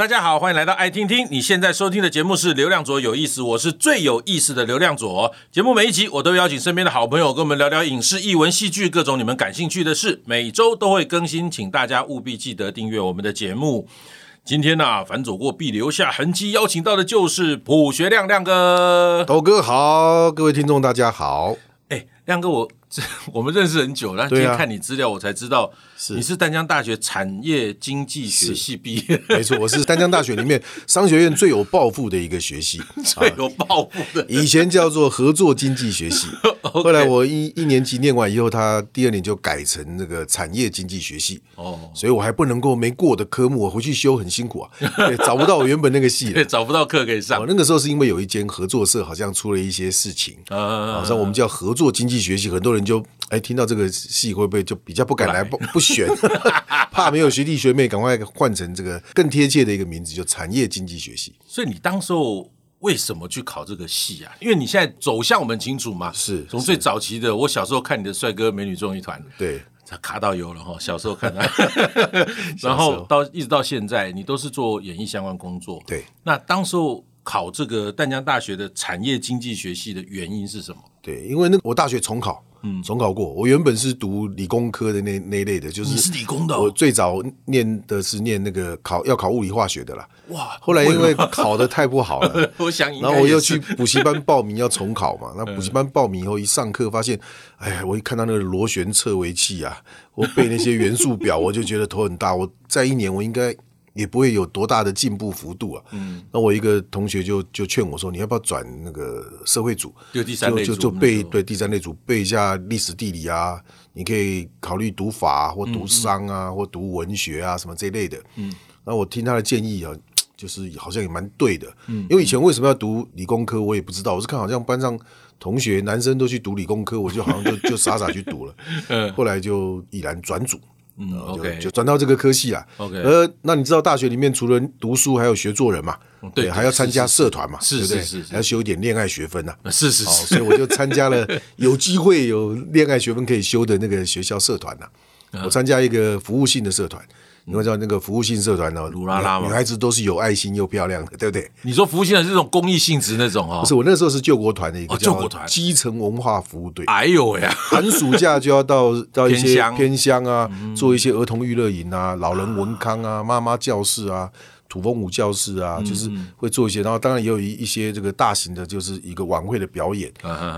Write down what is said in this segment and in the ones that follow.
大家好，欢迎来到爱听听。你现在收听的节目是《流量左有意思》，我是最有意思的流量左。节目每一集我都邀请身边的好朋友跟我们聊聊影视、艺文、戏剧各种你们感兴趣的事。每周都会更新，请大家务必记得订阅我们的节目。今天呢、啊，凡走过必留下痕迹，邀请到的就是卜学亮亮哥。斗哥好，各位听众大家好。哎，亮哥我。这 我们认识很久了，今天看你资料，我才知道你是丹江大学产业经济学系毕业。没错，我是丹江大学里面商学院最有抱负的一个学系，最有抱负的。以前叫做合作经济学系，后来我一一年级念完以后，他第二年就改成那个产业经济学系。哦，所以我还不能够没过的科目，我回去修很辛苦啊，找不到我原本那个系，找不到课可以上。那个时候是因为有一间合作社好像出了一些事情，啊，好像我们叫合作经济学系，很多人。就哎，听到这个戏会不会就比较不敢来不不选，怕没有学弟学妹，赶快换成这个更贴切的一个名字，就产业经济学系。所以你当时候为什么去考这个系啊？因为你现在走向我们清楚嘛，是从最早期的我小时候看你的帅哥美女综艺团，对，卡到油了哈。小时候看的，然后到一直到现在，你都是做演艺相关工作。对，那当时候考这个淡江大学的产业经济学系的原因是什么？对，因为那我大学重考。嗯，重考过。我原本是读理工科的那那一类的，就是你是理工的。我最早念的是念那个考要考物理化学的啦。哇！后来因为考的太不好了，我想，然后我又去补习班报名要重考嘛。那补习班报名以后一上课发现，哎呀，我一看到那个螺旋测微器啊，我背那些元素表，我就觉得头很大。我在一年我应该。也不会有多大的进步幅度啊。嗯，那我一个同学就就劝我说：“你要不要转那个社会组？就第三类组，就就背对第三类组背一下历史地理啊。你可以考虑读法或读商啊，嗯、或读文学啊什么这一类的。嗯，那我听他的建议啊，就是好像也蛮对的。嗯，因为以前为什么要读理工科，我也不知道。我是看好像班上同学男生都去读理工科，我就好像就就傻傻去读了。嗯，后来就毅然转组。”嗯，OK，就转到这个科系了。OK，呃，那你知道大学里面除了读书，还有学做人嘛？对，还要参加社团嘛？是是是，还要修一点恋爱学分呐。是是是，所以我就参加了 有机会有恋爱学分可以修的那个学校社团呐。我参加一个服务性的社团。你会知道那个服务性社团哦，鲁拉拉嘛，女孩子都是有爱心又漂亮的，对不对？你说服务性的是这种公益性质那种哦？不是，我那时候是救国团的一个救国团基层文化服务队。哎呦呀，寒暑假就要到到一些偏乡啊，做一些儿童娱乐营啊，老人文康啊，妈妈教室啊。土风舞教室啊，就是会做一些，然后当然也有一一些这个大型的，就是一个晚会的表演，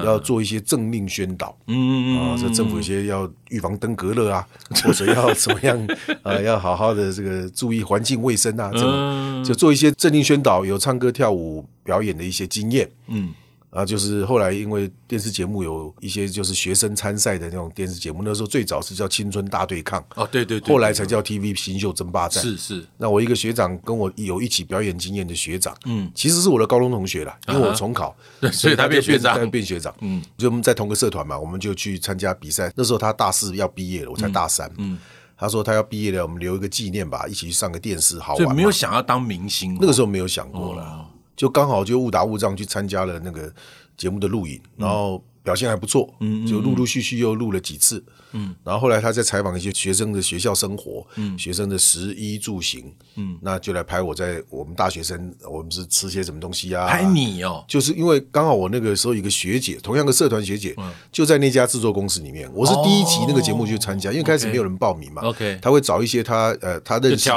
要做一些政令宣导，嗯嗯啊，这政府一些要预防登革热啊，或者要怎么样 啊，要好好的这个注意环境卫生啊，这就做一些政令宣导，有唱歌跳舞表演的一些经验，嗯。啊，就是后来因为电视节目有一些就是学生参赛的那种电视节目，那时候最早是叫《青春大对抗》哦，对对对，后来才叫 TV 新秀争霸战。是是，那我一个学长跟我有一起表演经验的学长，嗯，其实是我的高中同学啦，因为我重考，所以他变学长，变学长，嗯，就我们在同个社团嘛，我们就去参加比赛。那时候他大四要毕业了，我才大三，嗯，他说他要毕业了，我们留一个纪念吧，一起去上个电视，好玩。所以没有想要当明星，那个时候没有想过了，就刚好就误打误撞去参加了那个。节目的录影，然后表现还不错，嗯，就陆陆续续又录了几次，嗯，然后后来他在采访一些学生的学校生活，嗯，学生的食衣住行，嗯，那就来拍我在我们大学生，我们是吃些什么东西啊？拍你哦，就是因为刚好我那个时候一个学姐，同样的社团学姐，就在那家制作公司里面，我是第一期那个节目去参加，因为开始没有人报名嘛，OK，他会找一些他呃他认识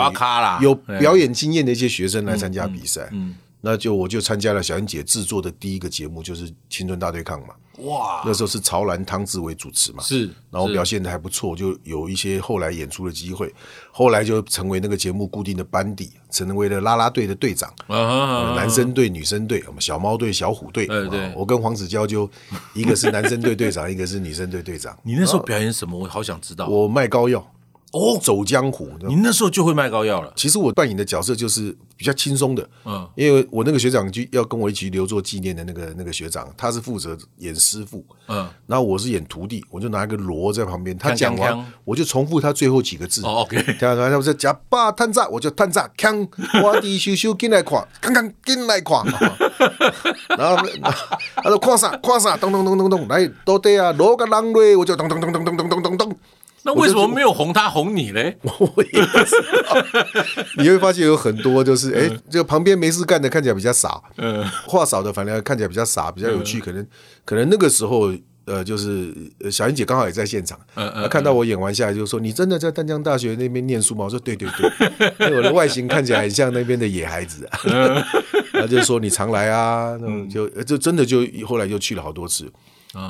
有表演经验的一些学生来参加比赛，嗯。那就我就参加了小英姐制作的第一个节目，就是《青春大对抗》嘛。哇，那时候是曹兰、汤志伟主持嘛。是，然后表现的还不错，就有一些后来演出的机会。后来就成为那个节目固定的班底，成为了啦啦队的队长。啊，男生队、女生队，我们小猫队、小虎队。对对，我跟黄子佼就 一个是男生队队长，一个是女生队队长。你那时候表演什么？我好想知道。我卖膏药。哦，走江湖。你那时候就会卖膏药了。其实我扮演的角色就是比较轻松的，嗯，因为我那个学长就要跟我一起留作纪念的那个那个学长，他是负责演师傅，嗯，然后我是演徒弟，我就拿一个锣在旁边，他讲完我就重复他最后几个字。OK，他说他说假把探炸，我就探炸，锵，我的修修进来垮，看看进来垮。然后他说矿啥矿啥，咚咚咚咚咚，来都对啊，锣个啷瑞，我就咚咚咚咚咚咚。那为什么没有哄他哄你嘞？我也不知道。你会发现有很多就是，哎、欸，这个旁边没事干的看起来比较傻，嗯，话少的反而看起来比较傻，比较有趣。可能可能那个时候，呃，就是小英姐刚好也在现场，嗯嗯，看到我演完下来就说：“你真的在淡江大学那边念书吗？”我说：“对对对，因为我的外形看起来很像那边的野孩子。”他就说：“你常来啊。”就就真的就后来就去了好多次。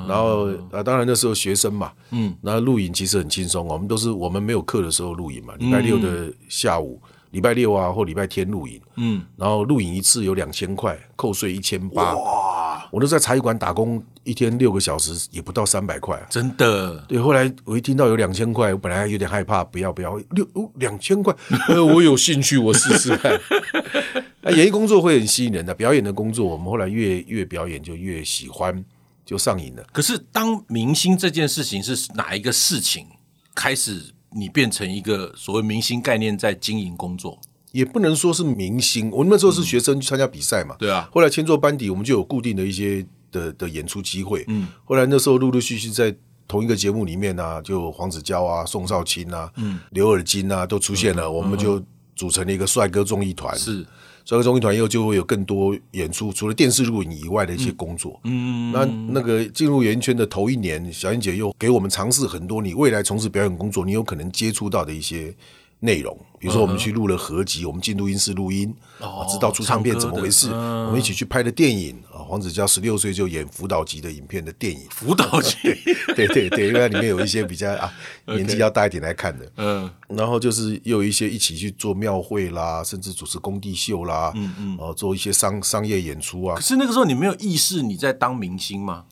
然后啊，当然那时候学生嘛，嗯，然后录影其实很轻松，我们都是我们没有课的时候录影嘛，礼拜六的下午，礼拜六啊或礼拜天录影，嗯，然后录影一次有两千块，扣税一千八，哇！我都在茶艺馆打工，一天六个小时也不到三百块，真的。对，后来我一听到有两千块，我本来有点害怕，不要不要，六哦两千块，呃，我有兴趣，我试试看。啊，演艺工作会很吸引人的，表演的工作，我们后来越越表演就越喜欢。就上瘾了。可是当明星这件事情是哪一个事情开始你变成一个所谓明星概念在经营工作？也不能说是明星，我那时候是学生去参加比赛嘛。对啊。后来签做班底，我们就有固定的一些的的演出机会。嗯。后来那时候陆陆续续在同一个节目里面啊，就黄子佼啊、宋少卿啊、嗯、刘尔金啊都出现了，我们就组成了一个帅哥综艺团。是。所以综艺团以后就会有更多演出，除了电视录影以外的一些工作。嗯，那那个进入演艺圈的头一年，小燕姐又给我们尝试很多你未来从事表演工作你有可能接触到的一些内容。比如说，我们去录了合集，我们进录音室录音，哦，知道出唱片怎么回事。我们一起去拍的电影啊，黄子佼十六岁就演辅导级的影片的电影，辅导级，对对对，因为里面有一些比较啊 年纪要大一点来看的。嗯，然后就是又有一些一起去做庙会啦，甚至主持工地秀啦，嗯嗯，哦，做一些商商业演出啊。可是那个时候你没有意识你在当明星吗？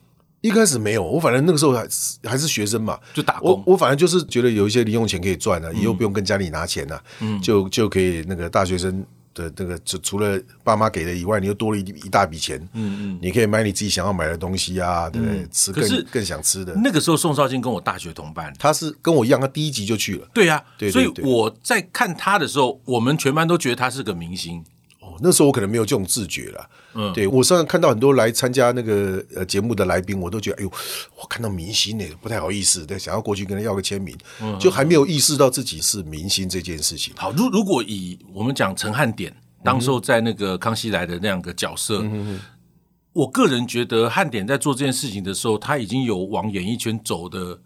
一开始没有，我反正那个时候还是还是学生嘛，就打工。我我反正就是觉得有一些零用钱可以赚了，啊，以后不用跟家里拿钱了，啊，嗯，就就可以那个大学生的那个，就除了爸妈给的以外，你又多了一一大笔钱，嗯嗯，你可以买你自己想要买的东西啊，对不对？吃更更想吃的。那个时候宋少卿跟我大学同班，他是跟我一样，他第一集就去了。对呀，啊，对，对，对，所以我在看他的时候，我们全班都觉得他是个明星。那时候我可能没有这种自觉了，嗯，对，我上次看到很多来参加那个呃节目的来宾，我都觉得哎呦，我看到明星呢，不太好意思，对，想要过去跟他要个签名，嗯，就还没有意识到自己是明星这件事情。好，如如果以我们讲陈汉典当时候在那个康熙来的那样个角色，嗯，我个人觉得汉典在做这件事情的时候，他已经有往演艺圈走的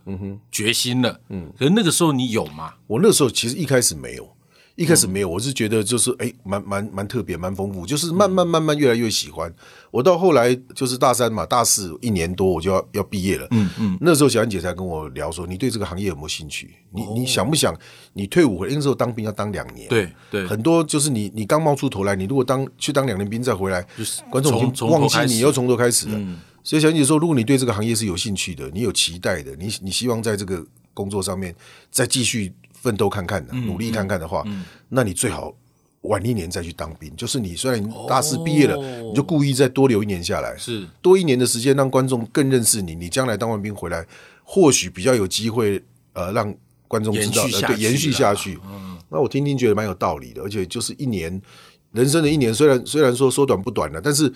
决心了，嗯，可是那个时候你有吗？我那时候其实一开始没有。一开始没有，我是觉得就是哎，蛮蛮蛮特别，蛮丰富，就是慢慢慢慢越来越喜欢。我到后来就是大三嘛，大四一年多我就要要毕业了。嗯嗯，那时候小安姐才跟我聊说，你对这个行业有没有兴趣？你你想不想你退伍回来？那时候当兵要当两年。对对，很多就是你你刚冒出头来，你如果当去当两年兵再回来，就是观众已经忘记你，又从头开始了。所以小安姐说，如果你对这个行业是有兴趣的，你有期待的，你你希望在这个工作上面再继续。奋斗看看的，努力看看的话，那你最好晚一年再去当兵。就是你虽然大四毕业了，哦，你就故意再多留一年下来，是多一年的时间，让观众更认识你。你将来当完兵回来，或许比较有机会，呃，让观众知道，呃，对，延续下去。嗯，那我听听觉得蛮有道理的，而且就是一年，人生的一年，虽然虽然说说短不短了，但是。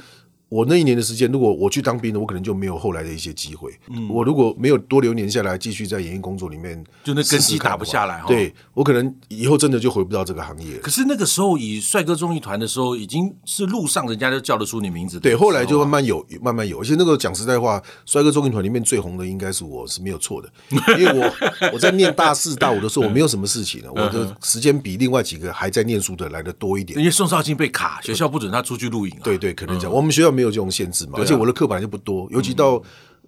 我那一年的时间，如果我去当兵了，我可能就没有后来的一些机会。嗯，我如果没有多留年下来，继续在演艺工作里面就那根基打不下来。对，我可能以后真的就回不到这个行业。可是那个时候，以帅哥综艺团的时候，已经是路上人家就叫得出你名字。对，后来就慢慢有，慢慢有。而且那个讲实在话，帅哥综艺团里面最红的应该是我，是没有错的。因为我我在念大四大五的时候，我没有什么事情了，我的时间比另外几个还在念书的来的多一点。因为宋少卿被卡，学校不准他出去录影。对对，可能这样。我们学校没有这种限制嘛。而且我的课本来就不多，尤其到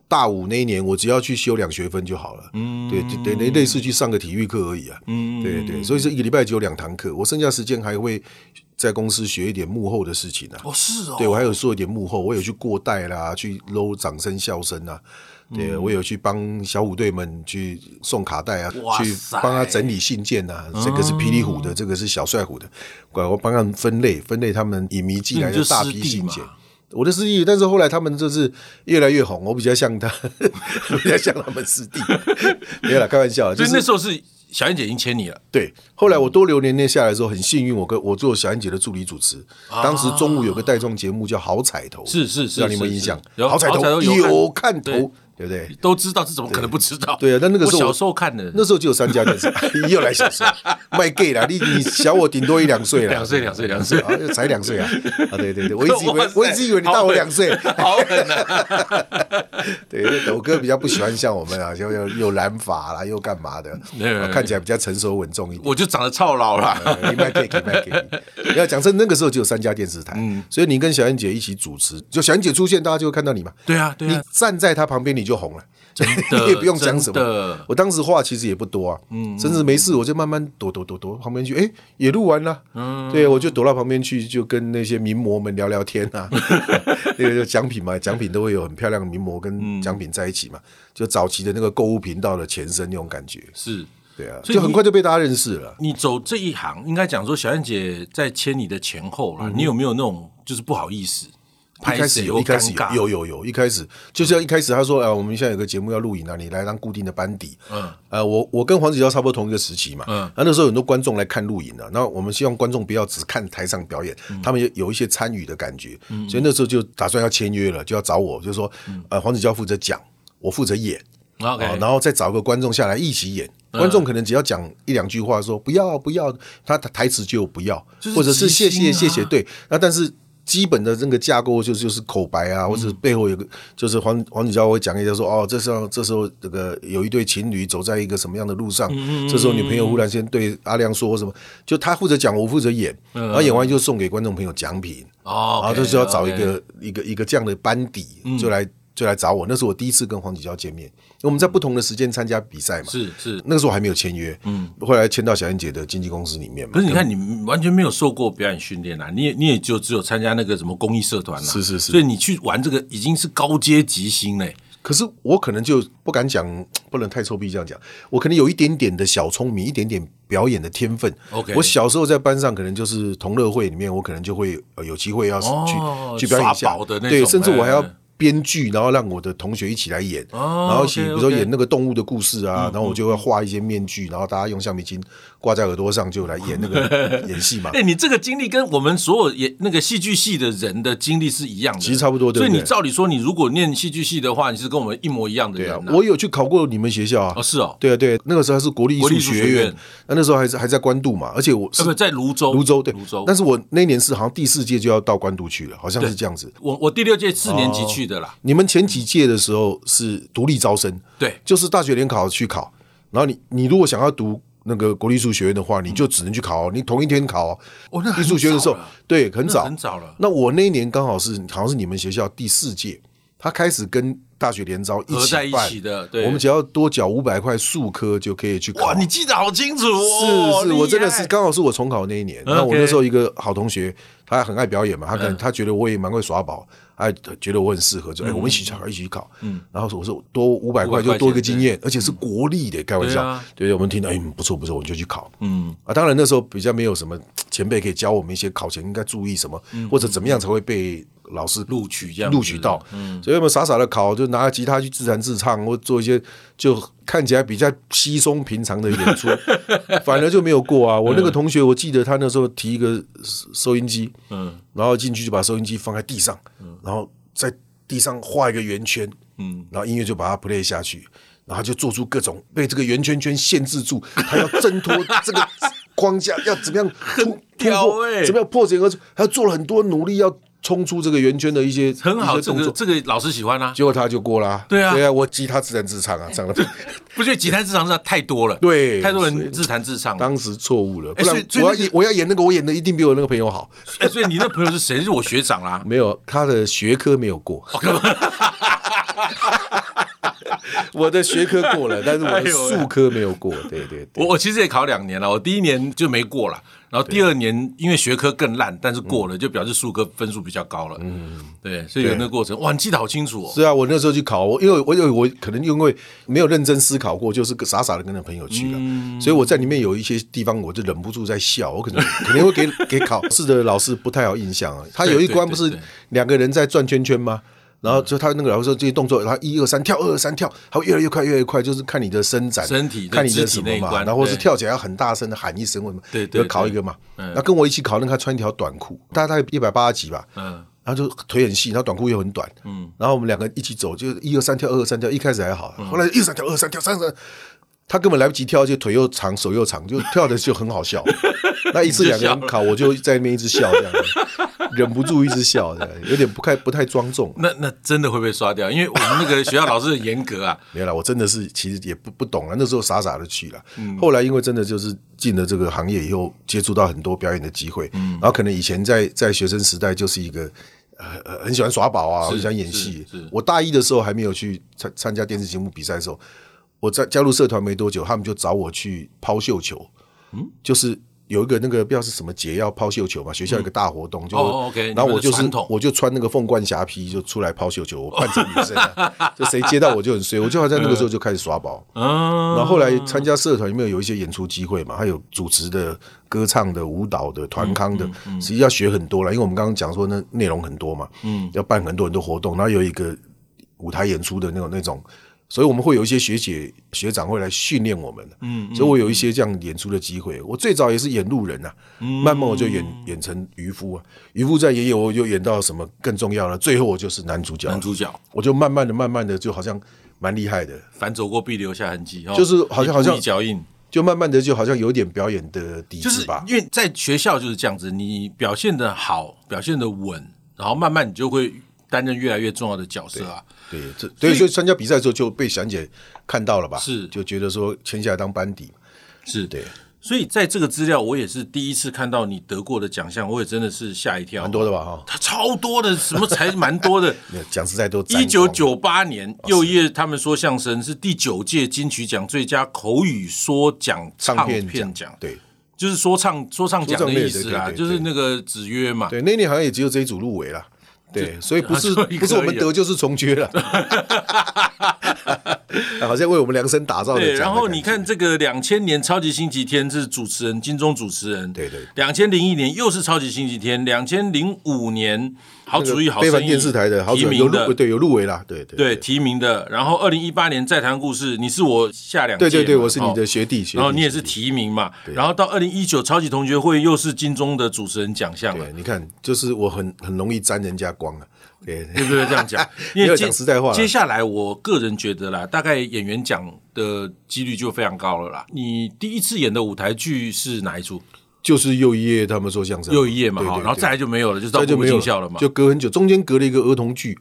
大五那一年，我只要去修两学分就好了。嗯，对对对，类似去上个体育课而已啊。嗯，对对，所以说一个礼拜只有两堂课，我剩下时间还会在公司学一点幕后的事情啊。哦，是哦。对，我还有做一点幕后，我有去过带啦，去搂掌声笑声啊。对，我有去帮小虎队们去送卡带啊，去帮他整理信件啊。这个是霹雳虎的，这个是小帅虎的，我帮他们分类分类他们影迷寄来的大批信件。我的师弟，但是后来他们就是越来越红，我比较像他，比较像他们师弟。没有啦，开玩笑。所以那时候是小燕姐已经签你了。对，后来我多留年年下来之后，很幸运，我跟我做小燕姐的助理主持。当时中午有个带状节目叫《好彩头》，是是是，让你们印象。好彩头有看头，对不对？都知道，这怎么可能不知道？对。啊，但那个时候我小时候看的，那时候就有三家电视台，又来小时候。卖 gay 啦，你你小我顶多一两岁了，两岁两岁两岁。啊，才两岁啊！啊，对对对，我一直以为 我一直以为你大我两岁，好狠啊！对，斗哥比较不喜欢像我们啊，就又又染发啦，又干嘛的，看起来比较成熟稳重一点。我就长得超老了，你卖 gay 卖 gay，要讲真，那个时候只有三家电视台，所以你跟小燕姐一起主持，就小燕姐出现，大家就会看到你嘛。对啊，对啊，你站在她旁边，你就红了。真的，你也不用讲什么。的。我当时话其实也不多啊，嗯，甚至没事我就慢慢躲躲躲躲旁边去，哎，也录完了，嗯，对，我就躲到旁边去，就跟那些名模们聊聊天啊，那个奖品嘛，奖品都会有很漂亮的名模跟奖品在一起嘛，就早期的那个购物频道的前身那种感觉，是，对啊，就很快就被大家认识了。你走这一行，应该讲说小燕姐在签你的前后了，你有没有那种就是不好意思？一开始有，一开始有，有有有，一开始就像一开始他说，呃，我们现在有个节目要录影啊，你来当固定的班底。嗯，呃，我我跟黄子佼差不多同一个时期嘛。嗯，那那时候很多观众来看录影的，那我们希望观众不要只看台上表演，他们有有一些参与的感觉。嗯，所以那时候就打算要签约了，就要找我，就是说，呃，黄子佼负责讲，我负责演。OK，然后再找个观众下来一起演。观众可能只要讲一两句话，说不要不要，他台词就不要，或者是谢谢谢谢。对，那但是。基本的这个架构就是就是口白啊，或者背后有个就是黄黄子佼会讲一下说哦，这时候这时候这个有一对情侣走在一个什么样的路上，这时候女朋友忽然间对阿亮说什么，就他负责讲，我负责演，然后演完就送给观众朋友奖品，然后就是要找一个一个一个这样的班底就来。就来找我，那是我第一次跟黄子佼见面。我们在不同的时间参加比赛嘛，是是，那个时候还没有签约，嗯，后来签到小燕姐的经纪公司里面嘛。可是你看，你完全没有受过表演训练啊，你也你也就只有参加那个什么公益社团啊，是是是，所以你去玩这个已经是高阶级星嘞。可是我可能就不敢讲，不能太臭屁这样讲，我可能有一点点的小聪明，一点点表演的天分。OK，我小时候在班上可能就是同乐会里面，我可能就会有机会要去、哦、去表演一下的那种，对，甚至我还要。编剧，然后让我的同学一起来演，然后一起比如说演那个动物的故事啊，然后我就会画一些面具，然后大家用橡皮筋挂在耳朵上，就来演那个 演戏嘛。哎，你这个经历跟我们所有演那个戏剧系的人的经历是一样的，其实差不多。所以你照理说，你如果念戏剧系的话，你是跟我们一模一样的人。我有去考过你们学校啊。哦，是哦。对啊，对，那个时候还是国立艺术学院，那那时候还是还在关渡嘛，而且我是在泸州，泸州对，泸州。但是我那年是好像第四届就要到关渡去了，好像是这样子。我我第六届四年级去的啦。你们前几届的时候是独立招生，对，就是大学联考去考，然后你你如果想要读那个国立艺术学院的话，你就只能去考，你同一天考。哦，那艺术学院的时候，对，很早很早了。那我那一年刚好是好像是你们学校第四届，他开始跟大学联招一起在一起的，对，我们只要多缴五百块数科就可以去考。哇，你记得好清楚哦！是是，我真的是刚好是我重考那一年。那我那时候一个好同学，他很爱表演嘛，他可能他觉得我也蛮会耍宝。哎，觉得我很适合，就哎，我们一起考，一起考。嗯，然后说我说多五百块就多一个经验，而且是国立的，开玩笑。对，我们听到哎，不错不错，我们就去考。嗯啊，当然那时候比较没有什么前辈可以教我们一些考前应该注意什么，或者怎么样才会被老师录取这样录取到。嗯，所以我们傻傻的考，就拿着吉他去自弹自唱，或做一些就看起来比较稀松平常的演出，反而就没有过啊。我那个同学，我记得他那时候提一个收音机，嗯，然后进去就把收音机放在地上，然后在地上画一个圆圈，嗯，然后音乐就把它 play 下去，然后就做出各种被这个圆圈圈限制住，他要挣脱这个 框架，要怎么样突破，怎么样破茧而出，他做了很多努力要。冲出这个圆圈的一些很好，这个这个老师喜欢啊，结果他就过啦。对啊，对啊，我吉他自弹自唱啊，唱的不是吉他自弹自唱太多了，对，太多人自弹自唱，当时错误了。不然我要演我要演那个，我演的一定比我那个朋友好。哎，所以你那朋友是谁？是我学长啦。没有，他的学科没有过。我的学科过了，但是我的数科没有过。对对，我我其实也考两年了，我第一年就没过了。然后第二年因为学科更烂，但是过了，就表示数科分数比较高了。嗯，对，所以有那个过程，哇，你记得好清楚哦。是啊，我那时候去考，我因为我有我可能因为没有认真思考过，就是傻傻的跟着朋友去了，所以我在里面有一些地方我就忍不住在笑，我可能可能会给给考试的老师不太好印象啊。他有一关不是两个人在转圈圈吗？然后就他那个老师说这些动作，然后一二三跳，二二三跳，他会越来越快，越来越快，就是看你的伸展，身体看你的什么嘛，然后是跳起来要很大声的喊一声，什么，对对，考一个嘛。那跟我一起考，那他穿一条短裤，大概一百八十几吧，嗯，然后就腿很细，然后短裤又很短，嗯，然后我们两个一起走，就一二三跳，二二三跳，一开始还好，后来一二三跳，二三跳，三三。他根本来不及跳，就腿又长，手又长，就跳的就很好笑。那一次两个人考，我就在那边一直笑，这样忍不住一直笑，这 样有点不太不太庄重。那那真的会被刷掉？因为我们那个学校老师很严格啊。没有啦，我真的是其实也不不懂啊，那时候傻傻的去了。嗯、后来因为真的就是进了这个行业以后，接触到很多表演的机会。嗯、然后可能以前在在学生时代就是一个呃很喜欢耍宝啊，很喜欢演戏。我大一的时候还没有去参参加电视节目比赛的时候。我在加入社团没多久，他们就找我去抛绣球，嗯，就是有一个那个不知道是什么节要抛绣球嘛，学校有一个大活动，就 OK，然后我就是我就穿那个凤冠霞帔就出来抛绣球，我扮成女生，就谁接到我就很衰，我就好像那个时候就开始耍宝，嗯，然后后来参加社团有没有有一些演出机会嘛，还有主持的、歌唱的、舞蹈的、团康的，实际要学很多了，因为我们刚刚讲说那内容很多嘛，嗯，要办很多很多活动，然后有一个舞台演出的那种那种。所以我们会有一些学姐学长会来训练我们，嗯，嗯，所以我有一些这样演出的机会。我最早也是演路人呐、啊，嗯、慢慢我就演演成渔夫啊，渔夫在爷爷，我就演到什么更重要了，最后我就是男主角，男主角，我就慢慢的、慢慢的，就好像蛮厉害的。凡走过必留下痕迹，就是好像好像脚印，就慢慢的就好像有点表演的底子吧。因为在学校就是这样子，你表现的好，表现的稳，然后慢慢你就会担任越来越重要的角色啊。对，这所以说参加比赛的时候就被祥姐看到了吧？是，就觉得说签下来当班底，是对。所以在这个资料，我也是第一次看到你得过的奖项，我也真的是吓一跳，蛮多的吧？哈，他超多的，什么才蛮多的？讲实在都。一九九八年，又一他们说相声是第九届金曲奖最佳口语说讲唱片奖，对，就是说唱说唱奖的意思啊，就是那个子曰嘛。对，那年好像也只有这一组入围了。对，所以不是不是我们得就是从缺了，好像为我们量身打造的。对，然后你看这个两千年超级星期天是主持人，金钟主持人。对对。两千零一年又是超级星期天，两千零五年好主意好声音电视台的提名的，对，有入围啦，对对对，提名的。然后二零一八年再谈故事，你是我下两届，对对对，我是你的学弟，然后你也是提名嘛。然后到二零一九超级同学会又是金钟的主持人奖项了。你看，就是我很很容易沾人家光啊。对，对不对？这样讲，因为讲实在话，接下来我个人觉得啦，大概演员奖的几率就非常高了啦。你第一次演的舞台剧是哪一出？就是又一夜他们说相声，又一夜嘛，好，然后再来就没有了，就到步步惊笑了嘛，就隔很久，中间隔了一个儿童剧。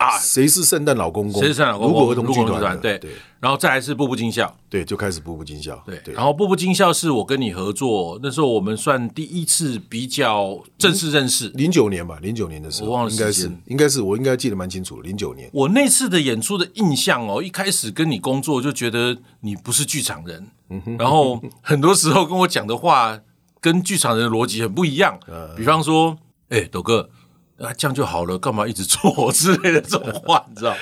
啊！谁是圣诞老公公？谁是圣诞老公公？如果儿童剧团对对，然后再来是步步惊笑，对，就开始步步惊笑，对。然后步步惊笑是我跟你合作，那时候我们算第一次比较正式认识，零九年吧，零九年的时候，我忘了，应该是，应该是，我应该记得蛮清楚，零九年。我那次的演出的印象哦，一开始跟你工作就觉得你不是剧场人，然后很多时候跟我讲的话跟剧场人的逻辑很不一样，比方说，哎，斗哥。啊，这样就好了，干嘛一直做 之类的这种话，你知道？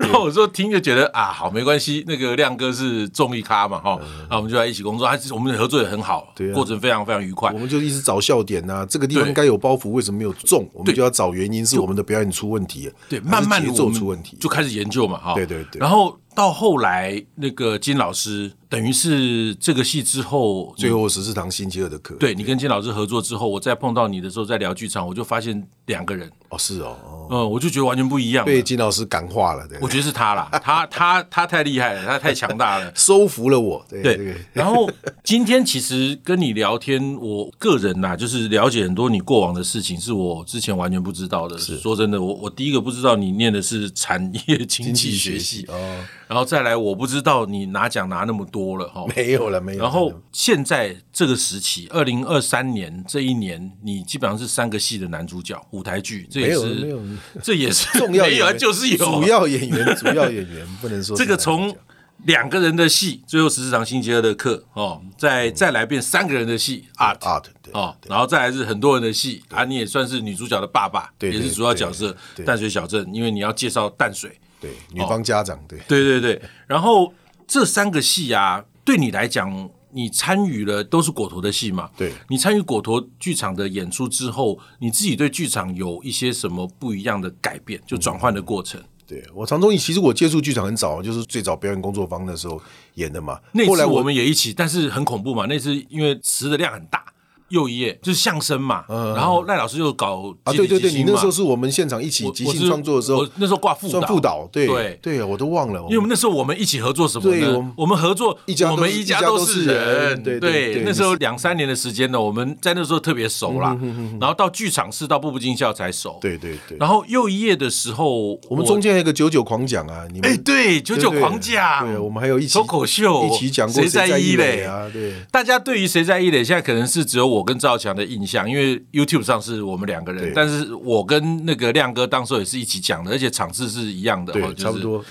然后我说听就觉得啊，好，没关系。那个亮哥是综艺咖嘛，哈，那我们就在一起工作，还是我们的合作也很好，对，过程非常非常愉快。我们就一直找笑点呐，这个地方该有包袱，为什么没有中？我们就要找原因，是我们的表演出问题，对，慢慢的做出问题，就开始研究嘛，哈，对对对，然后。到后来，那个金老师等于是这个戏之后，最后十四堂星期二的课。对，你跟金老师合作之后，我再碰到你的时候，在聊剧场，我就发现两个人。哦，是哦，嗯，我就觉得完全不一样。被金老师感化了，对。我觉得是他啦，他他他太厉害了，他太强大了，收服了我。对。然后今天其实跟你聊天，我个人呐，就是了解很多你过往的事情，是我之前完全不知道的。是。说真的，我我第一个不知道你念的是产业经济学系哦。然后再来，我不知道你拿奖拿那么多了哈，没有了，没有。然后现在这个时期，二零二三年这一年，你基本上是三个戏的男主角，舞台剧，这也是这也是 重要演员，就是有主要演员，主要演员不能说这个从两个人的戏，最后十四堂星期二的课哦，再再来变三个人的戏，art art 哦，然后再来是很多人的戏啊，你也算是女主角的爸爸，也是主要角色，淡水小镇，因为你要介绍淡水。对，女方家长，对，对对对，然后这三个戏啊，对你来讲，你参与了都是果陀的戏嘛？对，你参与果陀剧场的演出之后，你自己对剧场有一些什么不一样的改变？就转换的过程。嗯、对我常中，其实我接触剧场很早，就是最早表演工作坊的时候演的嘛。那次我们也一起，但是很恐怖嘛。那次因为词的量很大。又一页就是相声嘛，嗯、然后赖老师又搞啊，对对对，你那时候是我们现场一起即兴创作的时候，那时候挂副导，副导，对对。对，我都忘了，因为我们那时候我们一起合作什么呢？我，我们合作一家，我们一家都是人，对对，对，对，那时候两三年的时间呢，我们在那时候特别熟啦，然后到剧场是到步步惊笑才熟，对对对，然后又一页的时候，我们中间还有一个九九狂讲啊，你们哎对，九九狂讲，对，我们还有一起脱口秀一起讲过谁在一垒啊，对，大家对于谁在一垒，现在可能是只有我跟赵强的印象，因为 YouTube 上是我们两个人，但是我跟那个亮哥当时也是一起讲的，而且场次是一样的，对，差不多。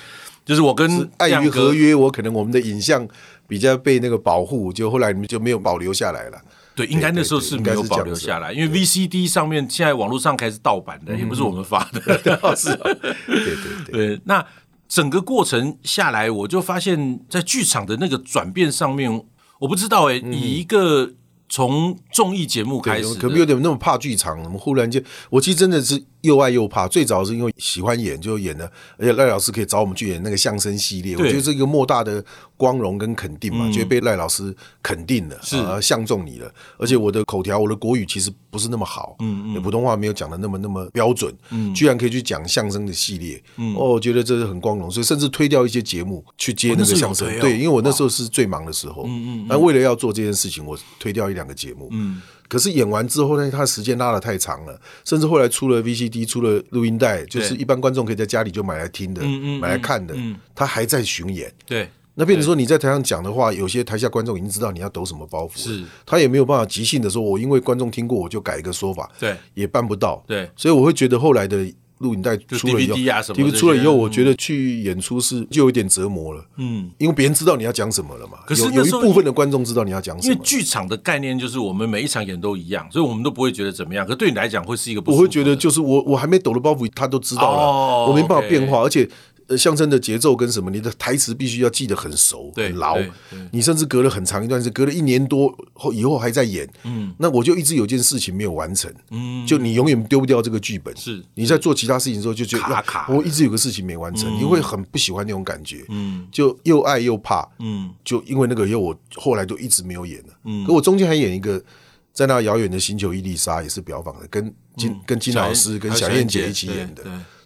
就是我跟碍于合约，我可能我们的影像比较被那个保护，就后来你们就没有保留下来了。对，应该那时候是没有保留下来，因为 VCD 上面现在网络上开始盗版的，也不是我们发的。是，对对对。那整个过程下来，我就发现，在剧场的那个转变上面，我不知道哎，以一个。从综艺节目开始，可能有点那么怕剧场。我们忽然间，我其实真的是。又爱又怕，最早是因为喜欢演，就演了，而且赖老师可以找我们去演那个相声系列，我觉得这个莫大的光荣跟肯定嘛，觉得被赖老师肯定了，是啊，相中你了。而且我的口条，我的国语其实不是那么好，嗯嗯，普通话没有讲的那么那么标准，嗯，居然可以去讲相声的系列，嗯，哦，我觉得这是很光荣，所以甚至推掉一些节目去接那个相声，对，因为我那时候是最忙的时候，嗯嗯，但为了要做这件事情，我推掉一两个节目，嗯。可是演完之后呢，他时间拉的太长了，甚至后来出了 VCD，出了录音带，就是一般观众可以在家里就买来听的，买来看的。他还在巡演，对。那变成说你在台上讲的话，有些台下观众已经知道你要抖什么包袱，是。他也没有办法即兴的说，我因为观众听过，我就改一个说法，对，也办不到，对。所以我会觉得后来的。录影带出了以后，DVD 出了以后，我觉得去演出是就有点折磨了。嗯，因为别人知道你要讲什么了嘛。可是有一部分的观众知道你要讲什么。因为剧场的概念就是我们每一场演都一样，所以我们都不会觉得怎么样。可是对你来讲会是一个，我会觉得就是我我还没抖的包袱，他都知道了，我没办法变化，而且。呃，相声的节奏跟什么，你的台词必须要记得很熟、很牢。你甚至隔了很长一段时间，隔了一年多后以后还在演。嗯，那我就一直有件事情没有完成。嗯，就你永远丢不掉这个剧本。是，你在做其他事情的时候就觉得卡卡，我一直有个事情没完成，你会很不喜欢那种感觉。嗯，就又爱又怕。嗯，就因为那个，因为我后来就一直没有演了。嗯，可我中间还演一个，在那遥远的星球伊丽莎也是表坊的，跟金跟金老师跟小燕姐一起演的。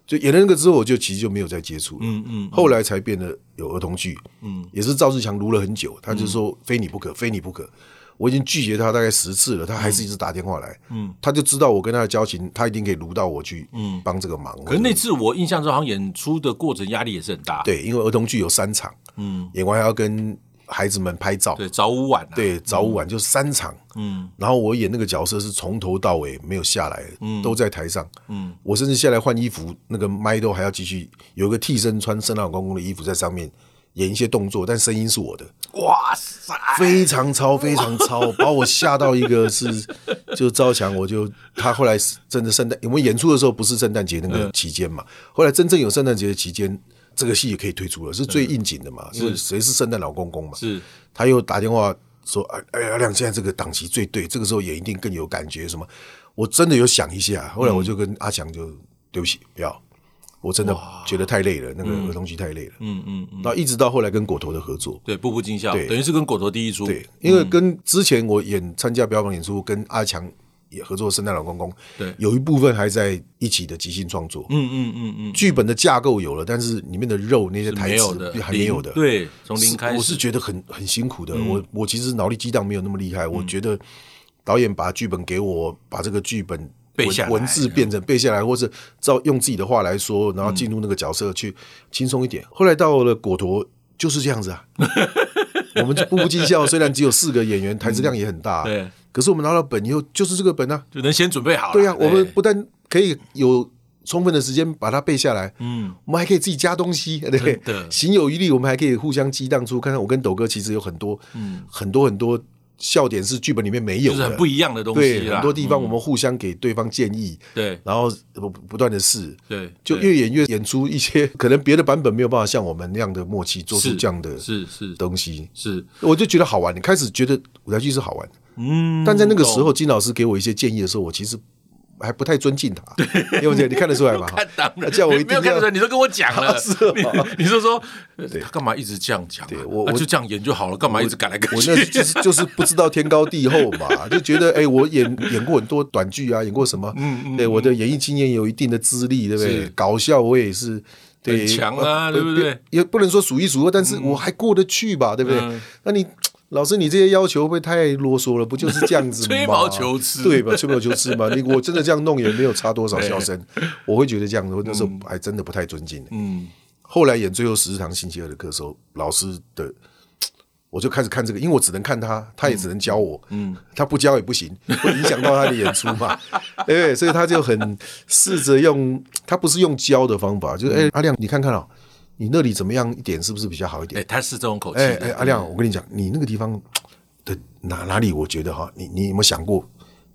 就演了那个之后，我就其实就没有再接触了。嗯嗯，后来才变得有儿童剧。嗯，也是赵志强卢了很久，他就说非你不可，非你不可。我已经拒绝他大概十次了，他还是一直打电话来。嗯，他就知道我跟他的交情，他一定可以卢到我去，嗯，帮这个忙。可是那次我印象中，好像演出的过程压力也是很大。对，因为儿童剧有三场，嗯，演完还要跟。孩子们拍照，对，早午晚，对，早午晚就是三场，嗯，然后我演那个角色是从头到尾没有下来，嗯，都在台上，嗯，我甚至下来换衣服，那个麦都还要继续，有个替身穿圣诞老公公的衣服在上面演一些动作，但声音是我的，哇塞，非常超，非常超，把我吓到一个是，就赵强，我就他后来真的圣诞，我们演出的时候不是圣诞节那个期间嘛，后来真正有圣诞节的期间。这个戏也可以推出了，是最应景的嘛？是谁是圣诞老公公嘛？是，他又打电话说：“哎哎，阿亮，现在这个档期最对，这个时候演一定更有感觉。”什么？我真的有想一下，后来我就跟阿强就对不起，不要，我真的觉得太累了，那个儿童剧太累了。嗯嗯嗯。到一直到后来跟果陀的合作，对，步步惊笑，对，等于是跟果陀第一出。对，因为跟之前我演参加表演演出，跟阿强。也合作《圣诞老公公》，对，有一部分还在一起的即兴创作。嗯嗯嗯嗯，剧本的架构有了，但是里面的肉那些台词还没有的。对，从零开始，我是觉得很很辛苦的。我我其实脑力激荡没有那么厉害。我觉得导演把剧本给我，把这个剧本背下来，文字变成背下来，或是照用自己的话来说，然后进入那个角色去轻松一点。后来到了果陀就是这样子啊。我们就步步惊笑，虽然只有四个演员，台词量也很大。对。可是我们拿到本以后，就是这个本啊，就能先准备好。对呀，我们不但可以有充分的时间把它背下来，嗯，我们还可以自己加东西，对，对，行有余力，我们还可以互相激荡出，看看我跟斗哥其实有很多，嗯，很多很多笑点是剧本里面没有的，就是很不一样的东西。对，很多地方我们互相给对方建议，对、嗯，然后不不断的试，对，就越演越演出一些可能别的版本没有办法像我们那样的默契做出这样的是是。东西，是，是我就觉得好玩。你开始觉得舞台剧是好玩，嗯，但在那个时候，金老师给我一些建议的时候，我其实。还不太尊敬他，因为你看得出来吗？看当然，叫我一定要看得出来，你都跟我讲了，是吗？你你说说，他干嘛一直这样讲？对我我就这样演就好了，干嘛一直赶来改去？我那就是就是不知道天高地厚嘛，就觉得哎，我演演过很多短剧啊，演过什么？嗯嗯，对，我的演艺经验有一定的资历，对不对？搞笑我也是很强啊，对不对？也不能说数一数二，但是我还过得去吧，对不对？那你。老师，你这些要求会不会太啰嗦了？不就是这样子吗？吹毛求疵，对吧？吹毛求疵嘛。你我真的这样弄也没有差多少笑声，我会觉得这样子，那时候还真的不太尊敬。嗯，后来演最后十四堂星期二的课的时候，老师的我就开始看这个，因为我只能看他，他也只能教我。嗯，他不教也不行，会影响到他的演出嘛。对，所以他就很试着用，他不是用教的方法，就是哎，阿亮，你看看啊。你那里怎么样一点？是不是比较好一点？哎，他是这种口气。哎哎，阿亮，我跟你讲，你那个地方的哪哪里，我觉得哈，你你有没有想过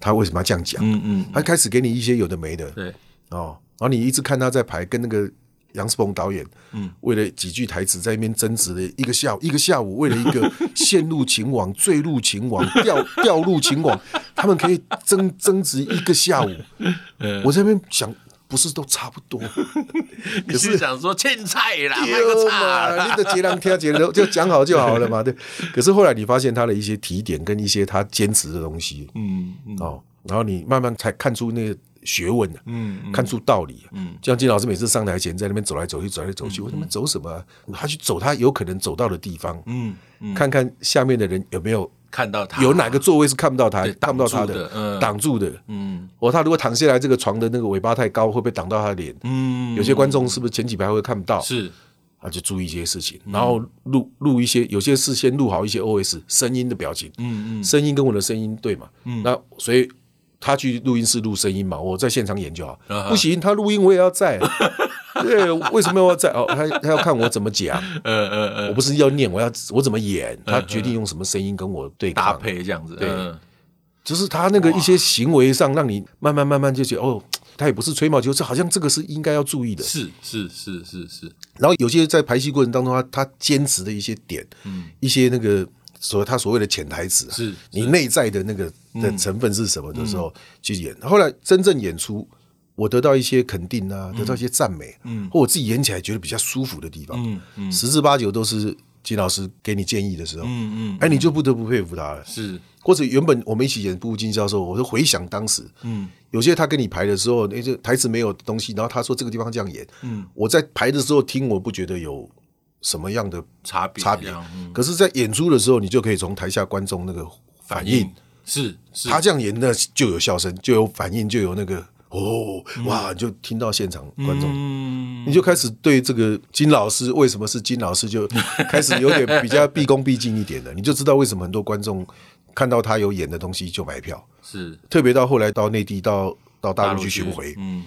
他为什么要这样讲？嗯嗯，他开始给你一些有的没的。对哦，然后你一直看他在排，跟那个杨世鹏导演，嗯，为了几句台词在那边争执了一个下午，一个下午为了一个陷入情网、坠入情网、掉掉入情网，他们可以争争执一个下午。我在那边想。不是都差不多？可是想说欠菜啦，卖个差，你的杰郎听杰郎就讲好就好了嘛，对。可是后来你发现他的一些提点跟一些他坚持的东西，嗯，哦，然后你慢慢才看出那个学问嗯，看出道理，嗯，就像金老师每次上台前在那边走来走去，走来走去，我他妈走什么？他去走他有可能走到的地方，嗯，看看下面的人有没有。看到他有哪个座位是看不到他，看不到他的，挡住的。嗯，哦，他如果躺下来，这个床的那个尾巴太高，会不会挡到他的脸？嗯，有些观众是不是前几排会看不到？是，啊就注意这些事情，然后录录一些，有些事先录好一些 OS 声音的表情。嗯嗯，声音跟我的声音对嘛？嗯，那所以他去录音室录声音嘛，我在现场演就好。不行，他录音我也要在。对，为什么要在哦？他他要看我怎么讲，呃呃呃，我不是要念，我要我怎么演，他决定用什么声音跟我对抗，搭配这样子，对，就是他那个一些行为上，让你慢慢慢慢就觉得哦，他也不是吹毛求疵，好像这个是应该要注意的，是是是是是。然后有些在排戏过程当中，他他坚持的一些点，嗯，一些那个所他所谓的潜台词，是你内在的那个的成分是什么的时候去演，后来真正演出。我得到一些肯定啊，得到一些赞美，嗯，或我自己演起来觉得比较舒服的地方，嗯嗯，十之八九都是金老师给你建议的时候，嗯嗯，哎，你就不得不佩服他了，是，或者原本我们一起演《步步惊心》的时候，我就回想当时，嗯，有些他跟你排的时候，那些台词没有东西，然后他说这个地方这样演，嗯，我在排的时候听，我不觉得有什么样的差别差别，可是，在演出的时候，你就可以从台下观众那个反应，是，他这样演，那就有笑声，就有反应，就有那个。哦，哇！就听到现场观众，嗯、你就开始对这个金老师为什么是金老师，就 开始有点比较毕恭毕敬一点的，你就知道为什么很多观众看到他有演的东西就买票。是，特别到后来到内地到到大陆去巡回，嗯，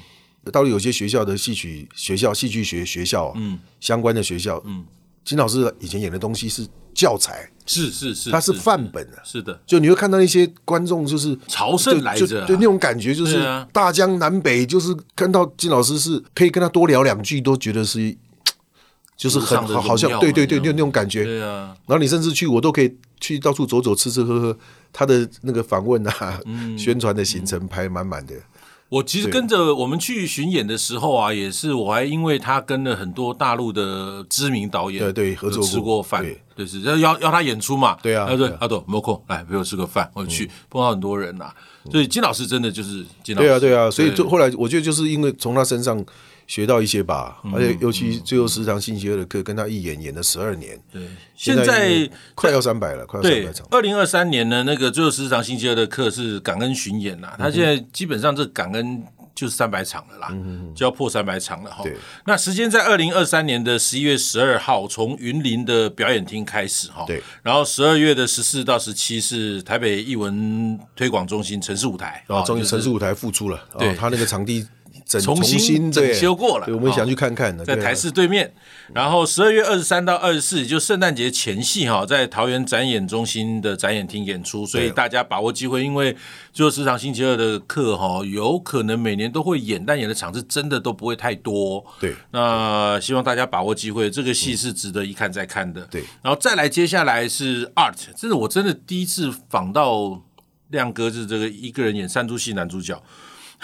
到了有些学校的戏曲学校、戏剧学学校，嗯，相关的学校，嗯，金老师以前演的东西是教材。是是是，它是范本啊，是的，就你会看到一些观众就是朝圣来着，对那种感觉就是大江南北，就是看到金老师是可以跟他多聊两句，都觉得是 就是很好，好像对对对，那那种感觉。对啊，然后你甚至去，我都可以去到处走走，吃吃喝喝，他的那个访问啊，宣传的行程排满满的。我其实跟着我们去巡演的时候啊，也是我还因为他跟了很多大陆的知名导演，对对，合作吃过饭，对。是要邀邀他演出嘛，对啊，对阿朵没空来陪我吃个饭，我去碰到很多人呐，所以金老师真的就是金老师，对啊对啊，所以就后来我觉得就是因为从他身上。学到一些吧，而且尤其最后十堂星期二的课，跟他一演演了十二年。对，现在快要三百了，快要三百场。二零二三年呢，那个最后十堂星期二的课是感恩巡演呐，他现在基本上这感恩就是三百场了啦，就要破三百场了哈。对，那时间在二零二三年的十一月十二号，从云林的表演厅开始哈。对，然后十二月的十四到十七是台北艺文推广中心城市舞台，然后终于城市舞台复出了。对，他那个场地。整重新整修过了，对，我们想去看看的，在台视对面。然后十二月二十三到二十四，就圣诞节前夕哈，在桃园展演中心的展演厅演出，所以大家把握机会，因为就时常星期二的课哈，有可能每年都会演，但演的场次真的都不会太多。对，那希望大家把握机会，这个戏是值得一看再看的。对，然后再来，接下来是 Art，这是我真的第一次访到亮哥，是这个一个人演三出戏男主角。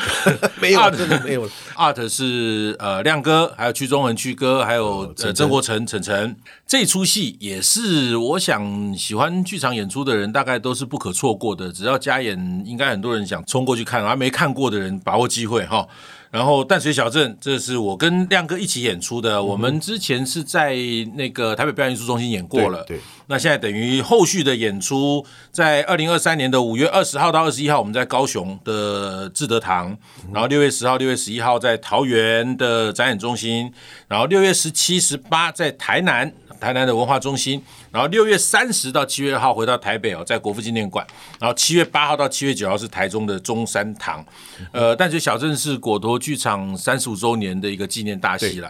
没有，真的没有。Art 是呃亮哥，还有屈中恒屈哥，还有呃曾国成晨晨。这出戏也是我想喜欢剧场演出的人，大概都是不可错过的。只要加演，应该很多人想冲过去看，而没看过的人把握机会哈。然后淡水小镇，这是我跟亮哥一起演出的。嗯、我们之前是在那个台北表演艺术中心演过了。对。对那现在等于后续的演出，在二零二三年的五月二十号到二十一号，我们在高雄的志德堂，然后六月十号、六月十一号在桃园的展演中心，然后六月十七、十八在台南。台南的文化中心，然后六月三十到七月二号回到台北哦，在国父纪念馆，然后七月八号到七月九号是台中的中山堂，呃，淡水小镇是果陀剧场三十五周年的一个纪念大戏了。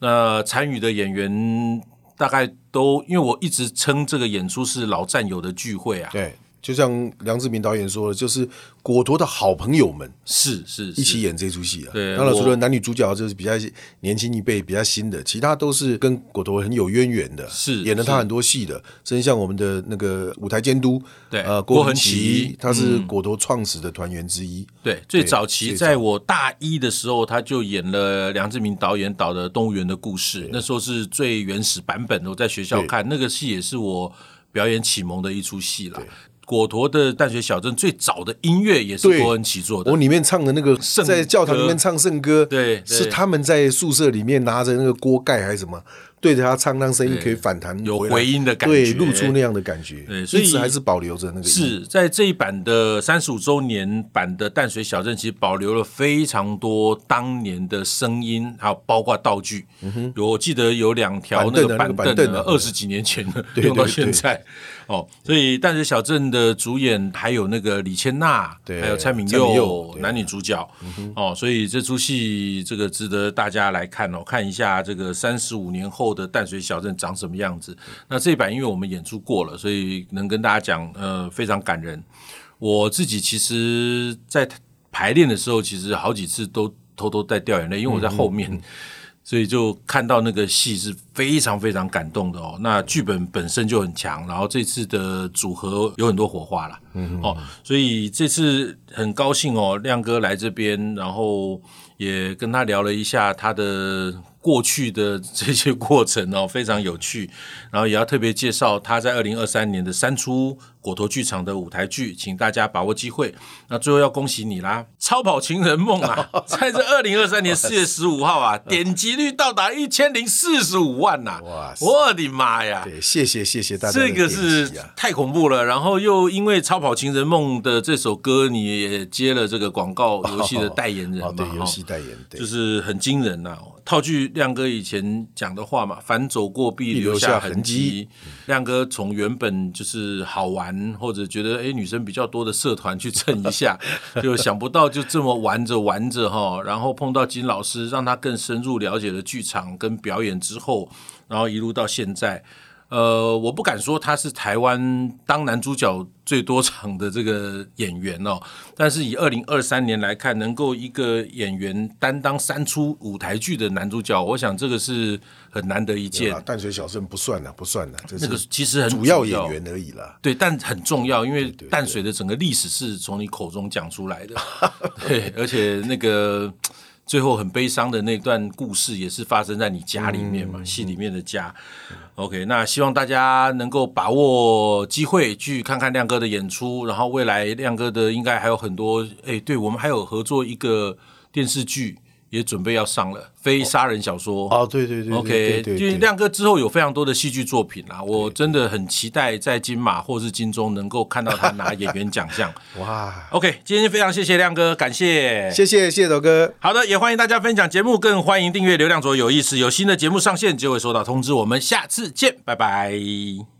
那参与的演员大概都，因为我一直称这个演出是老战友的聚会啊。对，就像梁志明导演说的，就是。果陀的好朋友们是是，一起演这出戏啊。对，当然除了男女主角就是比较年轻一辈、比较新的，其他都是跟果陀很有渊源的。是演了他很多戏的，甚至像我们的那个舞台监督，对，呃，郭恒奇，他是果陀创始的团员之一。对，最早期在我大一的时候，他就演了梁志明导演导的《动物园的故事》，那时候是最原始版本。我在学校看那个戏，也是我表演启蒙的一出戏了。果陀的淡水小镇最早的音乐也是郭恩起做的。我里面唱的那个圣在教堂里面唱圣歌，对，是他们在宿舍里面拿着那个锅盖还是什么，对着他唱，让声音可以反弹，有回音的感觉，对，露出那样的感觉。对，所以还是保留着那个。是在这一版的三十五周年版的淡水小镇，其实保留了非常多当年的声音，还有包括道具。嗯哼，有我记得有两条那个板凳，二十几年前的用到现在。哦，所以淡水小镇的主演还有那个李千娜，对，还有蔡明佑，男女主角。哦，所以这出戏这个值得大家来看哦，看一下这个三十五年后的淡水小镇长什么样子。那这一版因为我们演出过了，所以能跟大家讲，呃，非常感人。我自己其实，在排练的时候，其实好几次都偷偷在掉眼泪，因为我在后面。嗯嗯所以就看到那个戏是非常非常感动的哦。那剧本本身就很强，然后这次的组合有很多火花了，嗯哦，所以这次很高兴哦，亮哥来这边，然后也跟他聊了一下他的过去的这些过程哦，非常有趣。然后也要特别介绍他在二零二三年的三出果陀剧场的舞台剧，请大家把握机会。那最后要恭喜你啦，《超跑情人梦》啊，在这二零二三年四月十五号啊，点击率到达一千零四十五万呐！哇，我的妈呀！对，谢谢谢谢大家，这个是太恐怖了。然后又因为《超跑情人梦》的这首歌，你也接了这个广告游戏的 代言人嘛？对，游戏代言，对就是很惊人呐。套句亮哥以前讲的话嘛，凡走过必留下痕迹。亮哥从原本就是好玩或者觉得哎女生比较多的社团去蹭一下，就想不到就这么玩着玩着哈，然后碰到金老师，让他更深入了解了剧场跟表演之后，然后一路到现在。呃，我不敢说他是台湾当男主角最多场的这个演员哦，但是以二零二三年来看，能够一个演员担当三出舞台剧的男主角，我想这个是很难得一见。淡水小镇不算了，不算了，那个其实很主要演员而已啦。对，但很重要，因为淡水的整个历史是从你口中讲出来的。对，而且那个。最后很悲伤的那段故事也是发生在你家里面嘛，戏、嗯、里面的家。OK，那希望大家能够把握机会去看看亮哥的演出，然后未来亮哥的应该还有很多。哎，对，我们还有合作一个电视剧。也准备要上了非杀人小说哦，对对对，OK，因为亮哥之后有非常多的戏剧作品啦，我真的很期待在金马或是金钟能够看到他拿演员奖项。哇，OK，今天非常谢谢亮哥，感谢，谢谢谢斗哥。好的，也欢迎大家分享节目，更欢迎订阅流量左有意思，有新的节目上线就会收到通知。我们下次见，拜拜。